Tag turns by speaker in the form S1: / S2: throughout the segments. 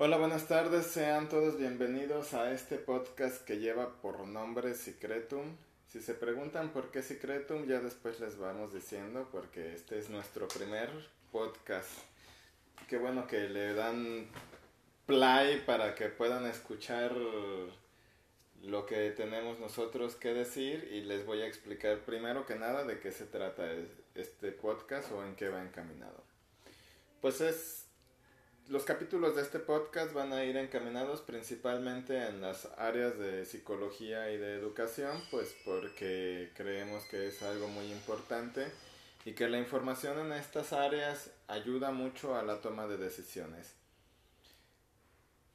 S1: Hola, buenas tardes, sean todos bienvenidos a este podcast que lleva por nombre Secretum. Si se preguntan por qué Secretum, ya después les vamos diciendo, porque este es nuestro primer podcast. Qué bueno que le dan play para que puedan escuchar lo que tenemos nosotros que decir y les voy a explicar primero que nada de qué se trata este podcast o en qué va encaminado. Pues es los capítulos de este podcast van a ir encaminados principalmente en las áreas de psicología y de educación, pues porque creemos que es algo muy importante y que la información en estas áreas ayuda mucho a la toma de decisiones.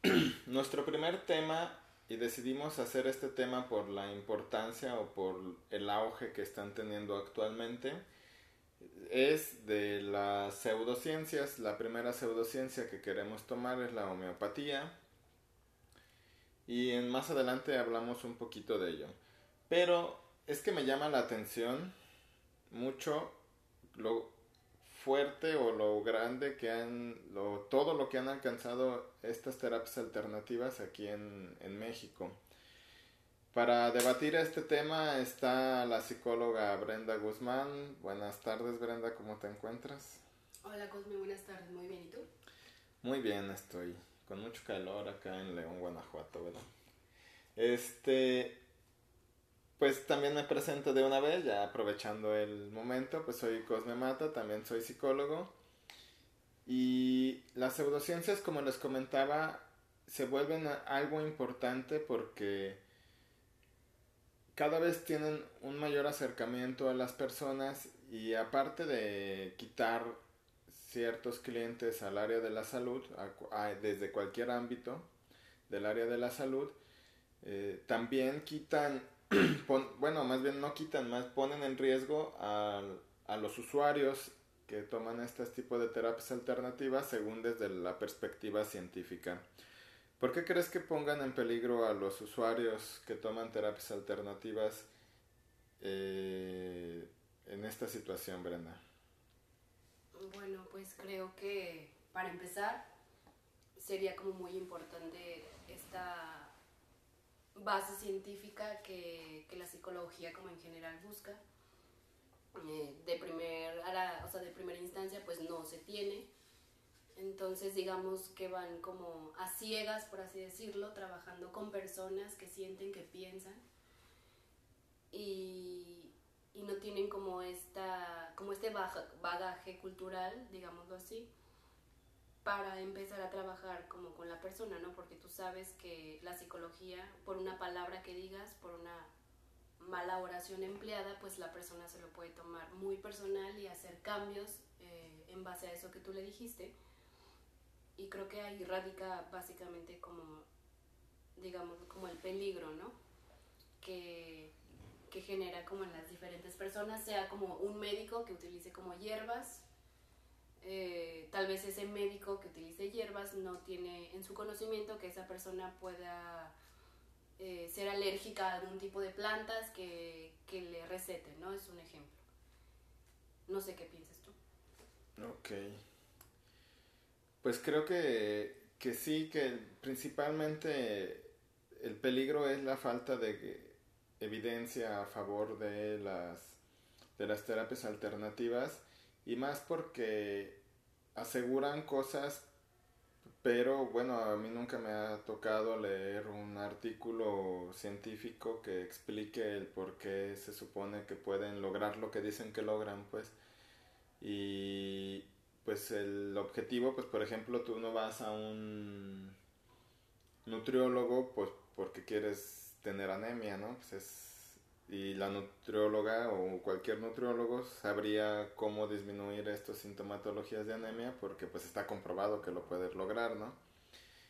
S1: Nuestro primer tema, y decidimos hacer este tema por la importancia o por el auge que están teniendo actualmente, es de las pseudociencias. La primera pseudociencia que queremos tomar es la homeopatía. Y en, más adelante hablamos un poquito de ello. Pero es que me llama la atención mucho lo fuerte o lo grande que han, lo, todo lo que han alcanzado estas terapias alternativas aquí en, en México. Para debatir este tema está la psicóloga Brenda Guzmán. Buenas tardes, Brenda, ¿cómo te encuentras?
S2: Hola, Cosme, buenas tardes. Muy bien, ¿y tú?
S1: Muy bien, estoy con mucho calor acá en León, Guanajuato, ¿verdad? Este, pues también me presento de una vez, ya aprovechando el momento, pues soy Cosme Mata, también soy psicólogo. Y las pseudociencias, como les comentaba, se vuelven algo importante porque cada vez tienen un mayor acercamiento a las personas y aparte de quitar ciertos clientes al área de la salud, desde cualquier ámbito del área de la salud, eh, también quitan, bueno, más bien no quitan, más ponen en riesgo a, a los usuarios que toman este tipo de terapias alternativas según desde la perspectiva científica. ¿Por qué crees que pongan en peligro a los usuarios que toman terapias alternativas eh, en esta situación, Brenda?
S2: Bueno, pues creo que para empezar sería como muy importante esta base científica que, la psicología como en general busca. Eh, de, primer, a o sea, de primera instancia pues no se tiene entonces digamos que van como a ciegas, por así decirlo, trabajando con personas que sienten, que piensan y, no tienen como, esta, como este bagaje cultural, digámoslo así, para empezar a trabajar como con la persona, ¿no? Porque tú sabes que la psicología, por una palabra que digas, por una mala oración empleada, pues la persona se lo puede tomar muy personal y hacer cambios eh, en base a eso que tú le dijiste y creo que ahí radica básicamente como, digamos, como el peligro, ¿no? Que, que genera como en las diferentes personas, sea como un médico que utilice como hierbas, eh, tal vez ese médico que utilice hierbas no tiene en su conocimiento que esa persona pueda eh, ser alérgica a algún tipo de plantas que, que le receten, ¿no? Es un ejemplo. No sé qué piensas tú.
S1: Ok. Pues creo que, que sí, que principalmente el peligro es la falta de evidencia a favor de las, de las terapias alternativas y más porque aseguran cosas, pero bueno, a mí nunca me ha tocado leer un artículo científico que explique el por qué se supone que pueden lograr lo que dicen que logran, pues. Y, pues el objetivo, pues por ejemplo, tú no vas a un nutriólogo pues porque quieres tener anemia, ¿no? Pues es, y la nutrióloga o cualquier nutriólogo sabría cómo disminuir estas sintomatologías de anemia porque pues está comprobado que lo puedes lograr, ¿no?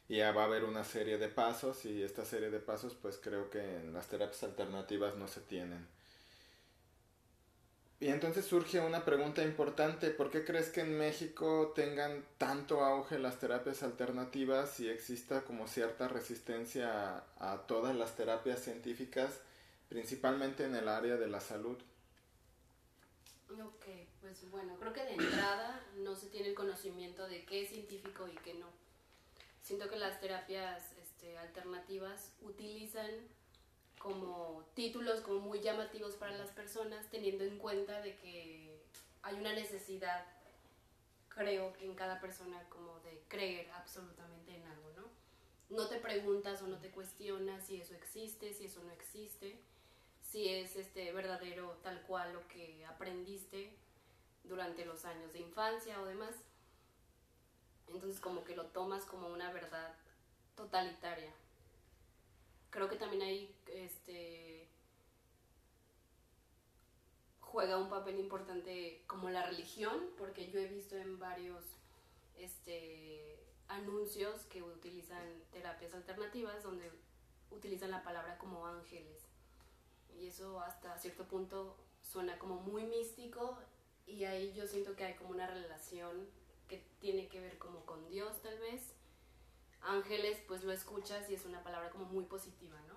S1: Y ya va a haber una serie de pasos y esta serie de pasos pues creo que en las terapias alternativas no se tienen. Y entonces surge una pregunta importante, ¿por qué crees que en México tengan tanto auge las terapias alternativas y exista como cierta resistencia a, todas las terapias científicas, principalmente en el área de la salud?
S2: Ok, pues bueno, creo que de entrada no se tiene el conocimiento de qué es científico y qué no. siento que las terapias este, alternativas utilizan como títulos como muy llamativos para las personas, teniendo en cuenta de que hay una necesidad, creo, en cada persona como de creer absolutamente en algo, ¿no? No te preguntas o no te cuestionas si eso existe, si eso no existe, si es este verdadero tal cual lo que aprendiste durante los años de infancia o demás. Entonces como que lo tomas como una verdad totalitaria. Creo que también ahí este, juega un papel importante como la religión, porque yo he visto en varios este, anuncios que utilizan terapias alternativas donde utilizan la palabra como ángeles. Y eso hasta cierto punto suena como muy místico y ahí yo siento que hay como una relación que tiene que ver como con Dios tal vez. Ángeles pues lo escuchas y es una palabra como muy positiva, ¿no?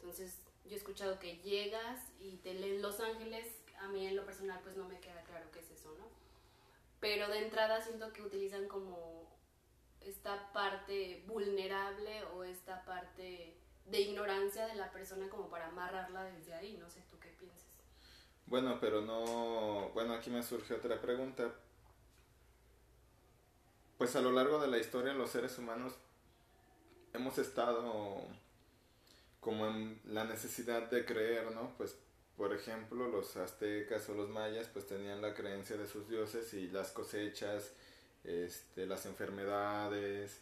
S2: Entonces yo he escuchado que llegas y te leen los ángeles, a mí en lo personal pues no me queda claro qué es eso, ¿no? Pero de entrada siento que utilizan como esta parte vulnerable o esta parte de ignorancia de la persona como para amarrarla desde ahí, no sé tú qué piensas.
S1: Bueno, pero no, bueno, aquí me surge otra pregunta. Pues a lo largo de la historia los seres humanos hemos estado como en la necesidad de creer, ¿no? Pues por ejemplo, los aztecas o los mayas pues tenían la creencia de sus dioses y las cosechas, este, las enfermedades,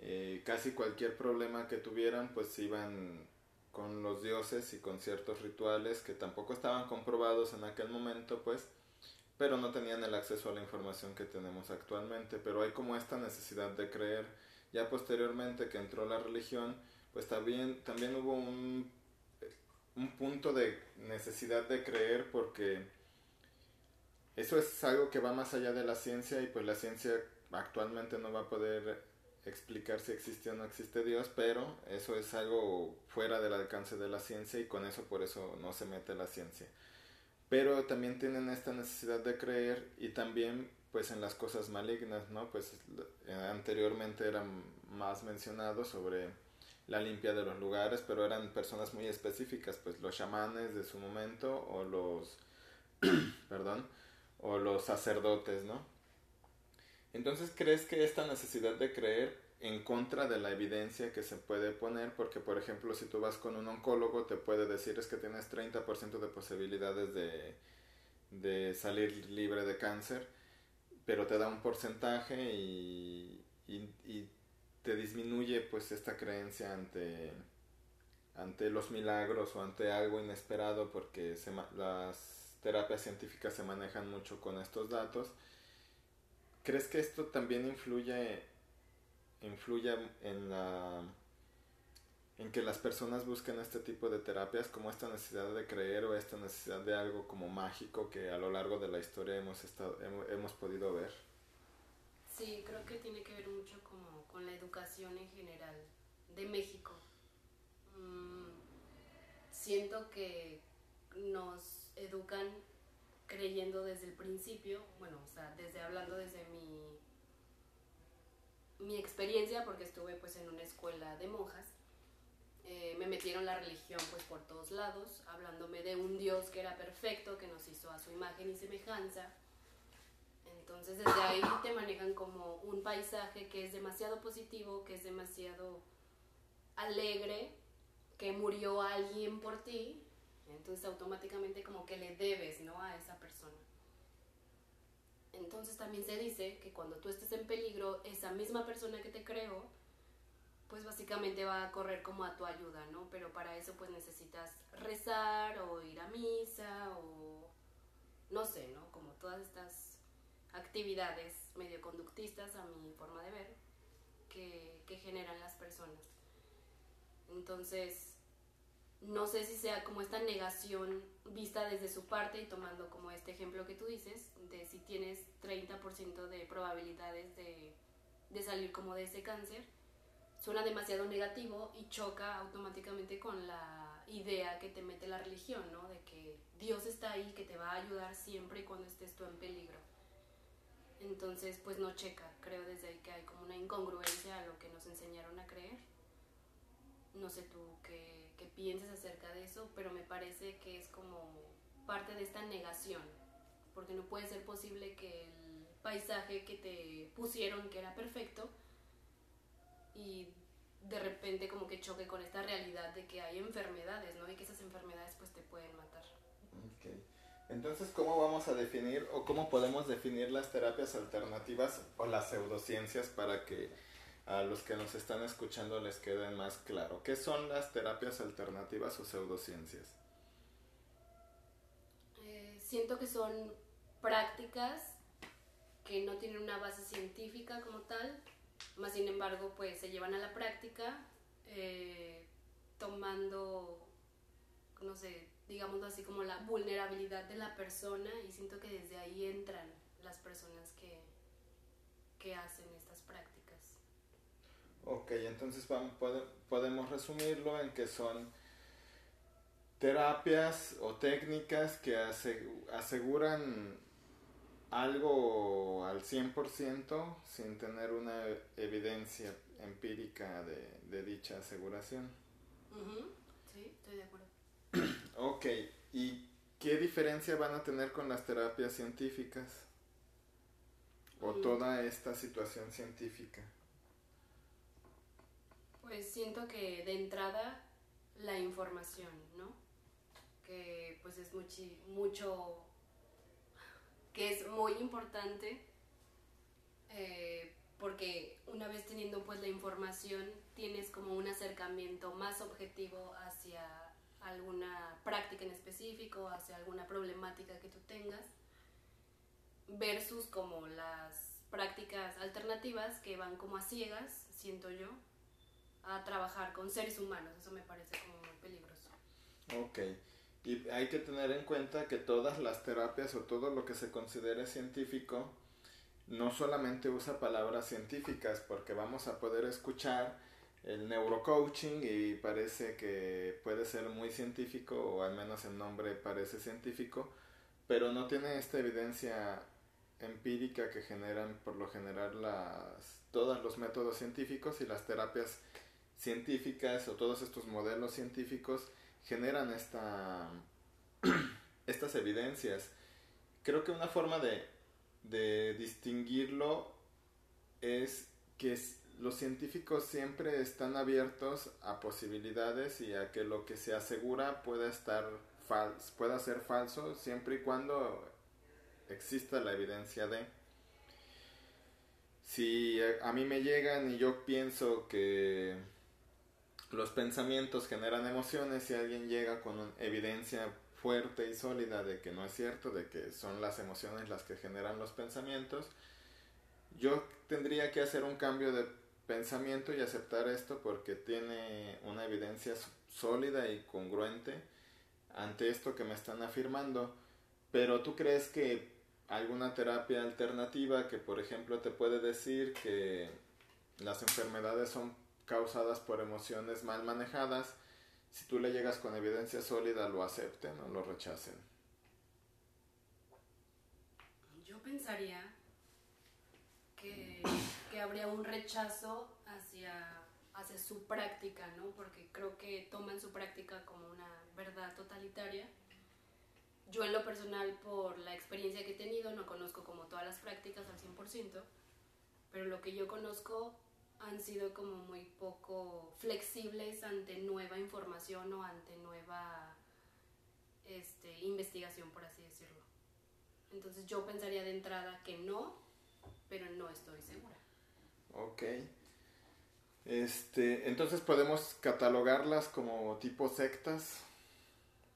S1: eh, casi cualquier problema que tuvieran pues iban con los dioses y con ciertos rituales que tampoco estaban comprobados en aquel momento pues pero no tenían el acceso a la información que tenemos actualmente pero hay como esta necesidad de creer ya posteriormente que entró la religión pues también también hubo un un punto de necesidad de creer porque eso es algo que va más allá de la ciencia y pues la ciencia actualmente no va a poder explicar si existe o no existe Dios, pero eso es algo fuera del alcance de la ciencia y con eso por eso no se mete la ciencia. Pero también tienen esta necesidad de creer y también pues en las cosas malignas, ¿no? Pues eh, anteriormente eran más mencionados sobre la limpia de los lugares, pero eran personas muy específicas, pues los chamanes de su momento o los perdón, o los sacerdotes, ¿no? Entonces, ¿crees que esta necesidad de creer en contra de la evidencia que se puede poner? Porque, por ejemplo, si tú vas con un oncólogo, te puede decir es que tienes 30% de posibilidades de, de salir libre de cáncer, pero te da un porcentaje y, te disminuye pues esta creencia ante, ante los milagros o ante algo inesperado porque las terapias científicas se manejan mucho con estos datos. ¿Crees que esto también influye, influye en la en que las personas busquen este tipo de terapias como esta necesidad de creer o esta necesidad de algo como mágico que a lo largo de la historia hemos estado hemos, podido ver.
S2: Sí creo que tiene que ver mucho como con la educación en general de México. Mm, siento que nos educan creyendo desde el principio, bueno, o sea, desde hablando desde mi, mi experiencia, porque estuve pues en una escuela de monjas, eh, me metieron la religión pues por todos lados, hablándome de un Dios que era perfecto, que nos hizo a su imagen y semejanza. Entonces desde ahí te manejan como un paisaje que es demasiado positivo, que es demasiado alegre, que murió alguien por ti, entonces automáticamente como que le debes, ¿no? A esa persona. Entonces también se dice que cuando tú estés en peligro, esa misma persona que te creó, pues básicamente va a correr como a tu ayuda, ¿no? Pero para eso pues necesitas rezar o ir a misa o no sé, ¿no? Como todas estas actividades medio conductistas a mi forma de ver que, generan las personas. Entonces, no sé si sea como esta negación vista desde su parte y tomando como este ejemplo que tú dices, de si tienes 30% de probabilidades de, de salir como de ese cáncer, suena demasiado negativo y choca automáticamente con la idea que te mete la religión, ¿no? De que Dios está ahí, que te va a ayudar siempre y cuando estés tú en peligro. Entonces, pues no checa, creo desde ahí que hay como una incongruencia a lo que nos enseñaron a creer. No sé tú qué, qué pienses acerca de eso, pero me parece que es como parte de esta negación, porque no puede ser posible que el paisaje que te pusieron que era perfecto y de repente como que choque con esta realidad de que hay enfermedades, ¿no? Y que esas enfermedades pues te pueden matar.
S1: Okay. Entonces, ¿cómo vamos a definir o cómo podemos definir las terapias alternativas o las pseudociencias para que a los que nos están escuchando les quede más claro? ¿Qué son las terapias alternativas o pseudociencias?
S2: Eh, siento que son prácticas que no tienen una base científica como tal, más sin embargo, pues se llevan a la práctica eh, tomando, no sé, digamos así como la vulnerabilidad de la persona y siento que desde ahí entran las personas que, que hacen estas prácticas.
S1: Ok, entonces vamos, podemos resumirlo en que son terapias o técnicas que aseguran algo al 100% sin tener una evidencia empírica de, de dicha aseguración.
S2: Sí, estoy de acuerdo.
S1: ok, ¿y qué diferencia van a tener con las terapias científicas? ¿O mm. toda esta situación científica?
S2: Pues siento que de entrada la información, ¿no? Que pues es mucho que es muy importante eh, porque una vez teniendo pues la información tienes como un acercamiento más objetivo hacia alguna práctica en específico, hacia alguna problemática que tú tengas, versus como las prácticas alternativas que van como a ciegas, siento yo, a trabajar con seres humanos. Eso me parece como muy peligroso.
S1: Ok. Y hay que tener en cuenta que todas las terapias o todo lo que se considere científico no solamente usa palabras científicas, porque vamos a poder escuchar el neurocoaching y parece que puede ser muy científico, o al menos el nombre parece científico, pero no tiene esta evidencia empírica que generan por lo general las, todos los métodos científicos y las terapias científicas o todos estos modelos científicos generan esta, estas evidencias. Creo que una forma de, de distinguirlo es que los científicos siempre están abiertos a posibilidades y a que lo que se asegura pueda estar pueda ser falso siempre y cuando exista la evidencia de si a mí me llegan y yo pienso que los pensamientos generan emociones y alguien llega con evidencia fuerte y sólida de que no es cierto, de que son las emociones las que generan los pensamientos, yo tendría que hacer un cambio de pensamiento y aceptar esto porque tiene una evidencia sólida y congruente ante esto que me están afirmando. Pero tú crees que alguna terapia alternativa que por ejemplo te puede decir que las enfermedades son causadas por emociones mal manejadas, si tú le llegas con evidencia sólida, lo acepten o lo rechacen.
S2: Yo pensaría que, que habría un rechazo hacia, hacia su práctica, ¿no? Porque creo que toman su práctica como una verdad totalitaria. Yo en lo personal, por la experiencia que he tenido, no conozco como todas las prácticas al 100%, pero lo que yo conozco han sido como muy poco flexibles ante nueva información o ante nueva este, investigación, por así decirlo. Entonces yo pensaría de entrada que no, pero no estoy segura.
S1: Ok. Este, entonces podemos catalogarlas como tipo sectas,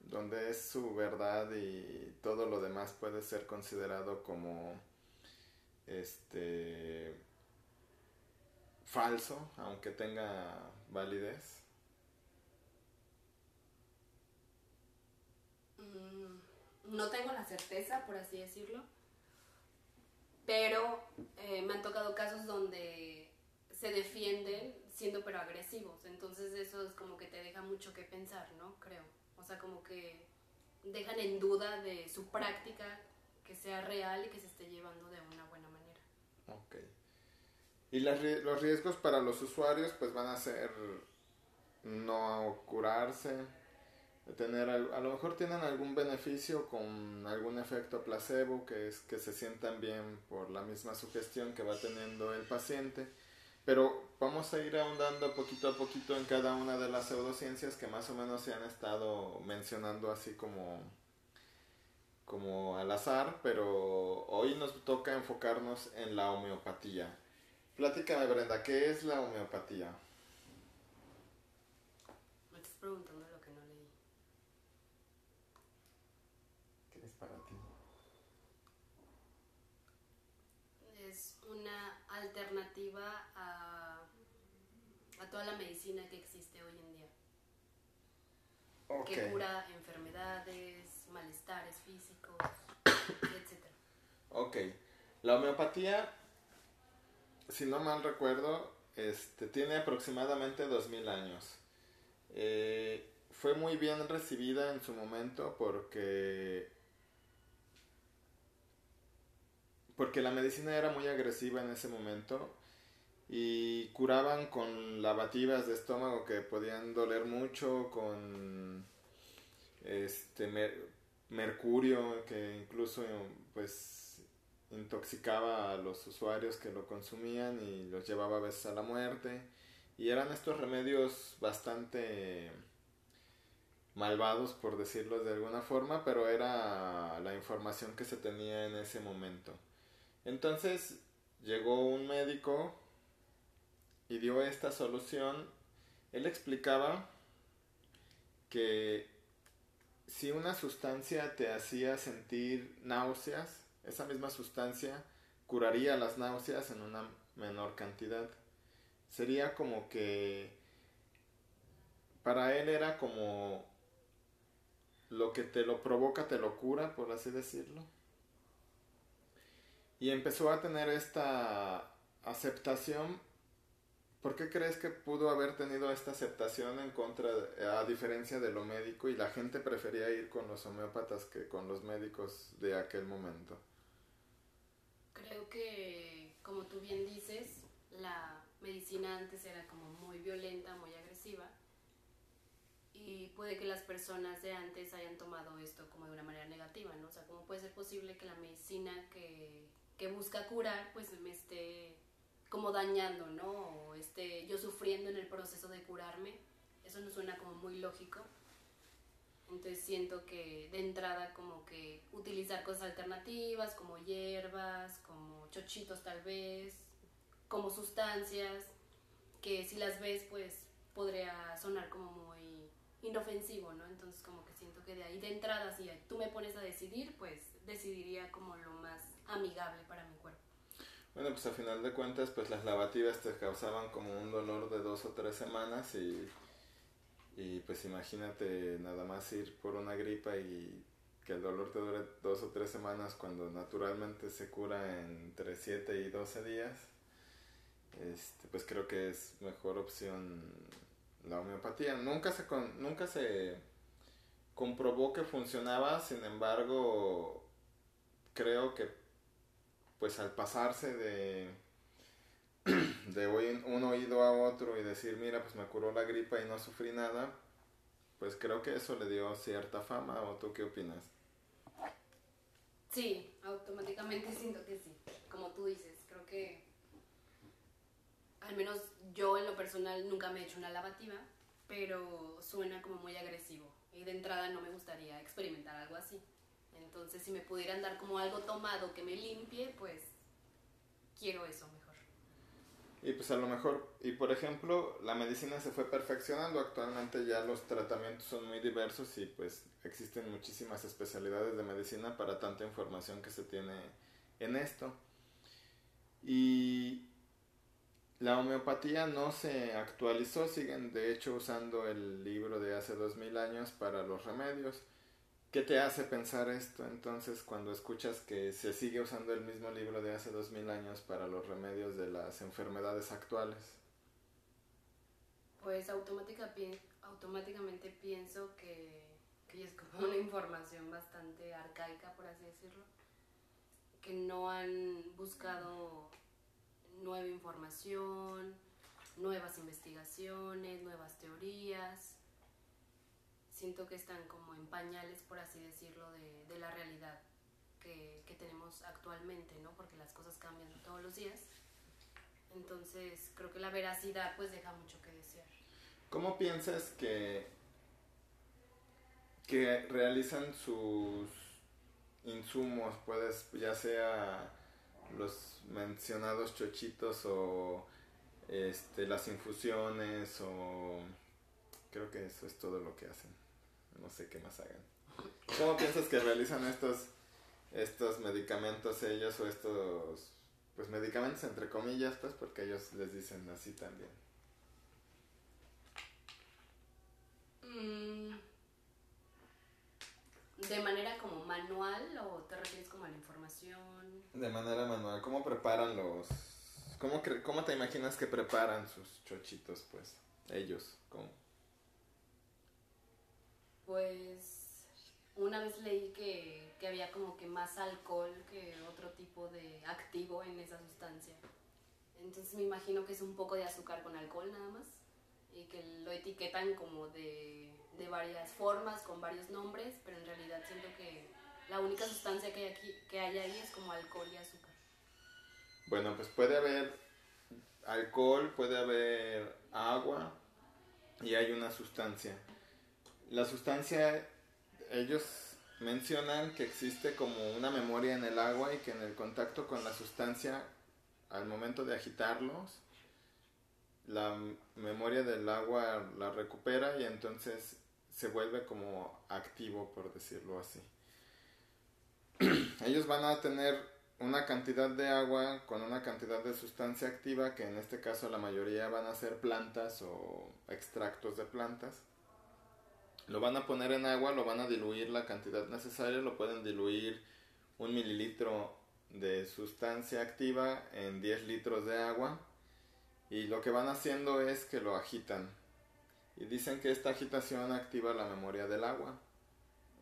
S1: donde es su verdad y todo lo demás puede ser considerado como este falso, aunque tenga validez?
S2: Mm, no tengo la certeza, por así decirlo, pero eh, me han tocado casos donde se defienden siendo pero agresivos, entonces eso es como que te deja mucho que pensar, ¿no? Creo. O sea, como que dejan en duda de su práctica que sea real y que se esté llevando de una buena manera.
S1: Ok. Y las, los riesgos para los usuarios pues van a ser no curarse, tener a lo mejor tienen algún beneficio con algún efecto placebo que es que se sientan bien por la misma sugestión que va teniendo el paciente. Pero vamos a ir ahondando poquito a poquito en cada una de las pseudociencias que más o menos se han estado mencionando así como como al azar pero hoy nos toca enfocarnos en la homeopatía platícame Brenda qué es la homeopatía
S2: me estás preguntando alternativa a, a toda la medicina que existe hoy en día. Que cura enfermedades, malestares físicos, etc.
S1: Ok. La homeopatía, si no mal recuerdo, este, tiene aproximadamente 2000 años. Eh, fue muy bien recibida en su momento porque porque la medicina era muy agresiva en ese momento y curaban con lavativas de estómago que podían doler mucho, con este mercurio que incluso pues intoxicaba a los usuarios que lo consumían y los llevaba a veces a la muerte y eran estos remedios bastante malvados por decirlo de alguna forma pero era la información que se tenía en ese momento entonces llegó un médico y dio esta solución. Él explicaba que si una sustancia te hacía sentir náuseas, esa misma sustancia curaría las náuseas en una menor cantidad. Sería como que para él era como lo que te lo provoca te lo cura, por así decirlo y empezó a tener esta aceptación. ¿Por qué crees que pudo haber tenido esta aceptación en contra, a diferencia de lo médico, y la gente prefería ir con los homeópatas que con los médicos de aquel momento?
S2: Creo que, como tú bien dices, la medicina antes era como muy violenta, muy agresiva, y puede que las personas de antes hayan tomado esto como de una manera negativa, ¿no? O sea, ¿cómo puede ser posible que la medicina que que busca curar, pues me esté como dañando, ¿no? O esté yo sufriendo en el proceso de curarme. Eso no suena como muy lógico. Entonces siento que de entrada como utilizar cosas alternativas, como hierbas, como chochitos tal vez, como sustancias, que si las ves pues podría sonar como muy inofensivo, ¿no? Entonces como que siento que de ahí de entrada si tú me pones a decidir, pues decidiría como lo más amigable para mi cuerpo.
S1: Bueno, pues a final de cuentas, pues las lavativas te causaban como un dolor de dos o tres semanas y, y pues imagínate nada más ir por una gripa y que el dolor te dure dos o tres semanas cuando naturalmente se cura entre 7 y 12 días, este, pues creo que es mejor opción la homeopatía. Nunca se, nunca se comprobó que funcionaba, sin embargo, creo que pues al pasarse de, de un oído a otro y decir, mira, pues me curó la gripa y no sufrí nada, pues creo que eso le dio cierta fama, ¿o tú qué opinas?
S2: Sí, automáticamente siento que sí, como tú dices, creo que al menos yo en lo personal nunca me he hecho una lavativa, pero suena como muy agresivo y de entrada no me gustaría experimentar algo así. Entonces, si me pudieran dar como algo tomado que me limpie, pues quiero eso mejor.
S1: Y pues a lo mejor, y por ejemplo, la medicina se fue perfeccionando, actualmente ya los tratamientos son muy diversos y pues existen muchísimas especialidades de medicina para tanta información que se tiene en esto. Y la homeopatía no se actualizó, siguen de hecho usando el libro de hace dos mil años para los remedios. ¿Qué te hace pensar esto entonces cuando escuchas que se sigue usando el mismo libro de hace dos mil años para los remedios de las enfermedades actuales?
S2: Pues automáticamente pienso que es como una información bastante arcaica, por así decirlo, que no han buscado nueva información, nuevas investigaciones, nuevas teorías. Siento que están como en pañales, por así decirlo, de, de la realidad que, que, tenemos actualmente, ¿no? Porque las cosas cambian todos los días. Entonces, creo que la veracidad pues deja mucho que desear.
S1: ¿Cómo piensas que, que realizan sus insumos, puedes, ya sea los mencionados chochitos o este, las infusiones o creo que eso es todo lo que hacen. No sé qué más hagan. ¿Cómo piensas que realizan estos estos medicamentos ellos o estos pues medicamentos entre comillas pues porque ellos les dicen así también?
S2: Mm, ¿De manera como manual o te refieres como a la información?
S1: De manera manual. ¿Cómo preparan los... ¿Cómo, cómo te imaginas que preparan sus chochitos, pues? Ellos, ¿cómo?
S2: Pues una vez leí que, que había como que más alcohol que otro tipo de activo en esa sustancia. Entonces me imagino que es un poco de azúcar con alcohol nada más y que lo etiquetan como de de varias formas, con varios nombres, pero en realidad siento que la única sustancia que hay, aquí, que hay ahí es como alcohol y azúcar.
S1: Bueno, pues puede haber alcohol, puede haber agua y hay una sustancia. La sustancia, ellos mencionan que existe como una memoria en el agua y que en el contacto con la sustancia, al momento de agitarlos, la memoria del agua la recupera y entonces se vuelve como activo, por decirlo así. Ellos van a tener una cantidad de agua con una cantidad de sustancia activa, que en este caso la mayoría van a ser plantas o extractos de plantas. Lo van a poner en agua, lo van a diluir la cantidad necesaria, lo pueden diluir un mililitro de sustancia activa en 10 litros de agua y lo que van haciendo es que lo agitan y dicen que esta agitación activa la memoria del agua.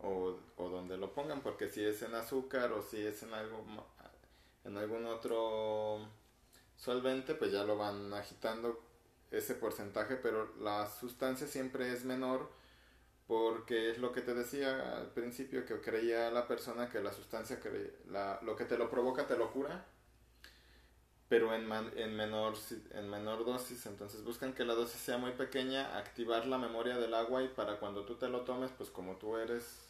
S1: O, o donde lo pongan, porque si es en azúcar o si es en algo en algún otro solvente, pues ya lo van agitando ese porcentaje, pero la sustancia siempre es menor porque es lo que te decía al principio que creía la persona que la sustancia que la, lo que te lo provoca te lo cura pero en, en, menor, en menor dosis. Entonces buscan que la dosis sea muy pequeña, activar la memoria del agua y para cuando tú te lo tomes, pues como tú eres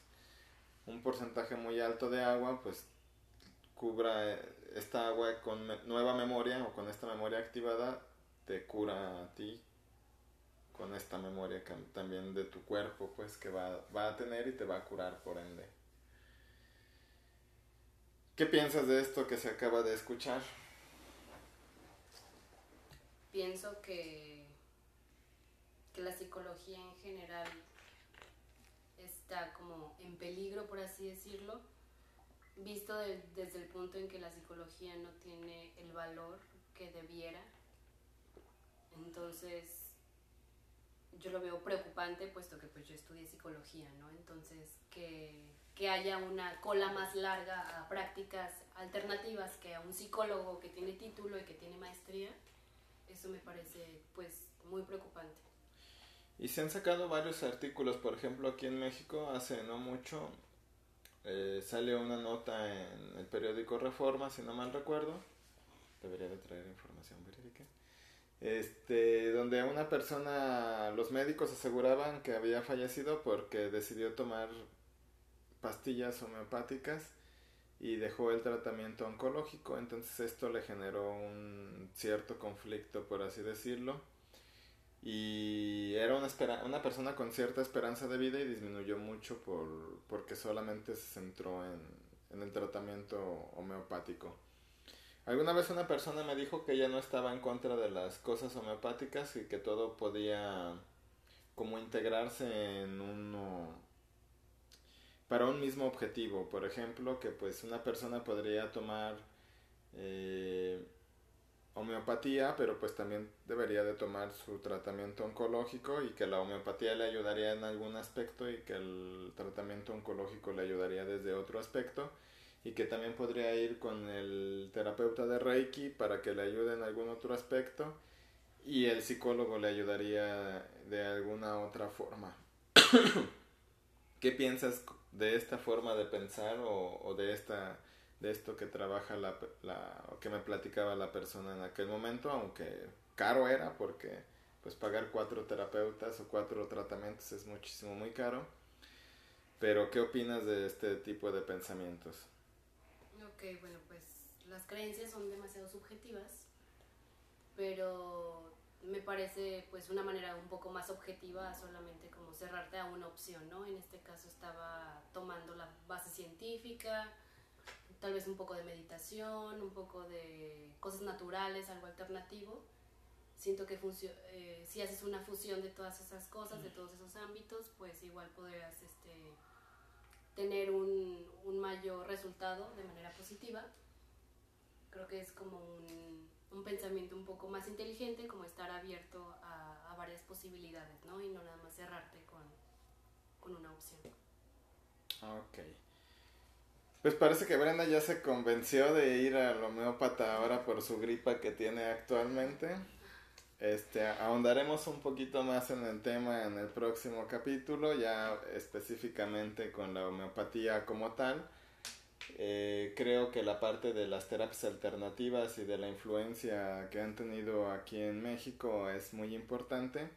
S1: un porcentaje muy alto de agua, pues cubra eh, esta agua con nueva memoria o con esta memoria activada, te cura a ti con esta memoria también de tu cuerpo, pues que va, va a tener y te va a curar por ende. ¿Qué piensas de esto que se acaba de escuchar?
S2: pienso que, que la psicología en general está como en peligro, por así decirlo, visto desde el punto en que la psicología no tiene el valor que debiera. Entonces, yo lo veo preocupante, puesto que pues yo estudié psicología, ¿no? Entonces, que, que haya una cola más larga a prácticas alternativas que a un psicólogo que tiene título y que tiene maestría, eso me parece pues muy preocupante.
S1: Y se han sacado varios artículos, por ejemplo aquí en México hace no mucho eh, sale una nota en el periódico Reforma, si no mal recuerdo, debería de traer información este, donde una persona, los médicos aseguraban que había fallecido porque decidió tomar pastillas homeopáticas y dejó el tratamiento oncológico, entonces esto le generó un cierto conflicto, por así decirlo, y era una, una persona con cierta esperanza de vida y disminuyó mucho por, porque solamente se centró en, en el tratamiento homeopático. Alguna vez una persona me dijo que ella no estaba en contra de las cosas homeopáticas y que todo podía como integrarse en uno para un mismo objetivo. Por ejemplo, que pues una persona podría tomar eh, homeopatía, pero pues también debería de tomar su tratamiento oncológico y que la homeopatía le ayudaría en algún aspecto y que el tratamiento oncológico le ayudaría desde otro aspecto y que también podría ir con el terapeuta de Reiki para que le ayude en algún otro aspecto y el psicólogo le ayudaría de alguna otra forma. ¿Qué piensas de esta forma de pensar o, de esta de esto que trabaja la, la que me platicaba la persona en aquel momento, aunque caro era porque pues pagar cuatro terapeutas o cuatro tratamientos es muchísimo muy caro. Pero ¿qué opinas de este tipo de pensamientos?
S2: Ok, bueno, pues las creencias son demasiado subjetivas, pero me parece pues una manera un poco más objetiva solamente como cerrarte a una opción, ¿no? En este caso estaba tomando la base científica, tal vez un poco de meditación, un poco de cosas naturales, algo alternativo. Siento que eh, si haces una fusión de todas esas cosas, de todos esos ámbitos, pues igual podrías este, tener un, un mayor resultado de manera positiva. Creo que es como un, un pensamiento un poco más inteligente, como estar abierto a, a, varias posibilidades, ¿no? Y no nada más cerrarte con, con una opción.
S1: Ok. Pues parece que Brenda ya se convenció de ir al homeópata ahora por su gripa que tiene actualmente. Este, ahondaremos un poquito más en el tema en el próximo capítulo, ya específicamente con la homeopatía como tal. Eh, creo que la parte de las terapias alternativas y de la influencia que han tenido aquí en México es muy importante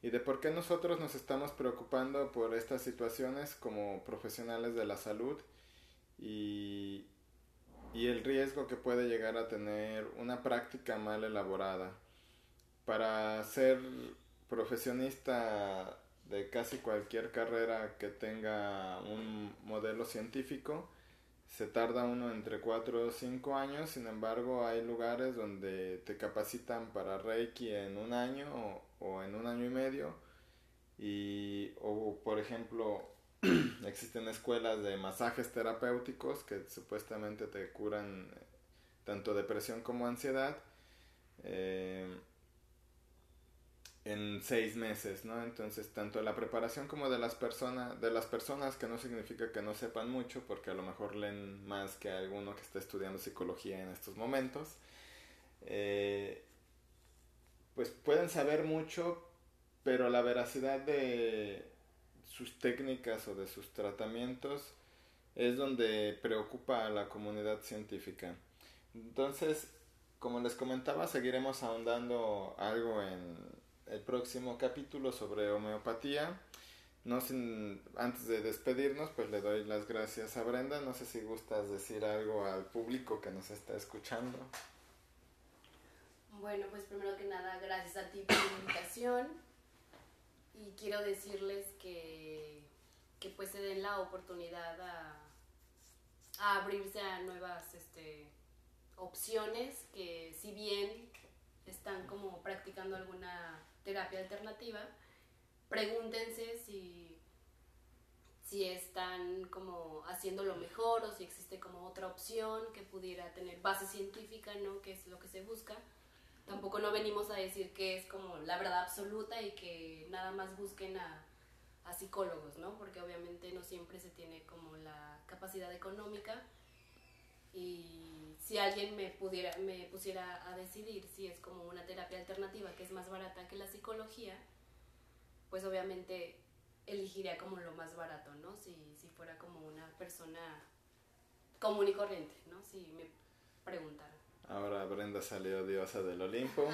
S1: y de por qué nosotros nos estamos preocupando por estas situaciones como profesionales de la salud y, y el riesgo que puede llegar a tener una práctica mal elaborada para ser profesionista de casi cualquier carrera que tenga un modelo científico, se tarda uno entre 4 o 5 años, sin embargo hay lugares donde te capacitan para Reiki en un año o, en un año y medio. Y o por ejemplo existen escuelas de masajes terapéuticos que supuestamente te curan tanto depresión como ansiedad. Eh, en seis meses, ¿no? Entonces, tanto la preparación como de las personas, de las personas, que no significa que no sepan mucho, porque a lo mejor leen más que alguno que está estudiando psicología en estos momentos, eh, pues pueden saber mucho, pero la veracidad de sus técnicas o de sus tratamientos es donde preocupa a la comunidad científica. Entonces, como les comentaba, seguiremos ahondando algo en el próximo capítulo sobre homeopatía. No sin, antes de despedirnos, pues le doy las gracias a Brenda. No sé si gustas decir algo al público que nos está escuchando.
S2: Bueno, pues primero que nada, gracias a ti por la invitación. Y quiero decirles que, que pues se den la oportunidad a, abrirse a nuevas este, opciones que si bien están como practicando alguna terapia alternativa, pregúntense si, si están como haciendo lo mejor o si existe como otra opción que pudiera tener base científica, ¿no? Que es lo que se busca. Tampoco no venimos a decir que es como la verdad absoluta y que nada más busquen a, a psicólogos, ¿no? Porque obviamente no siempre se tiene como la capacidad económica y si alguien me pudiera me pusiera a decidir si es como una terapia alternativa que es más barata que la psicología pues obviamente elegiría como lo más barato no si, si fuera como una persona común y corriente no si me preguntaran
S1: ahora Brenda salió diosa del Olimpo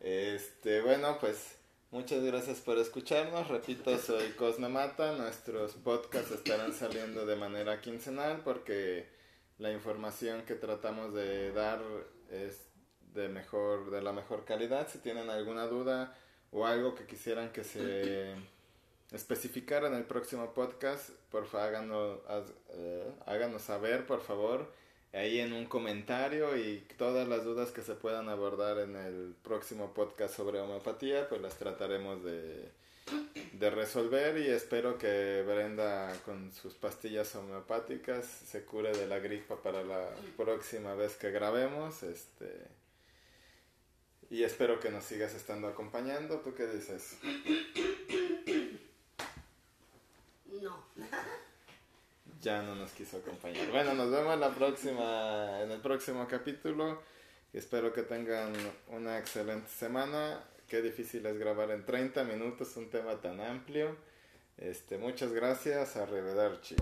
S1: este bueno pues Muchas gracias por escucharnos. Repito, soy Cosme Mata. Nuestros podcasts estarán saliendo de manera quincenal porque la información que tratamos de dar es de mejor de la mejor calidad si tienen alguna duda o algo que quisieran que se especificara en el próximo podcast por favor háganos, eh, háganos saber por favor ahí en un comentario y todas las dudas que se puedan abordar en el próximo podcast sobre homeopatía pues las trataremos de de resolver y espero que Brenda con sus pastillas homeopáticas se cure de la gripa para la próxima vez que grabemos. Este y espero que nos sigas estando acompañando. ¿Tú qué dices?
S2: No.
S1: ya no nos quiso acompañar. Bueno, nos vemos la próxima, en el próximo capítulo. Espero que tengan una excelente semana. Qué difícil es grabar en 30 minutos un tema tan amplio. Este, muchas gracias. Arrivederci.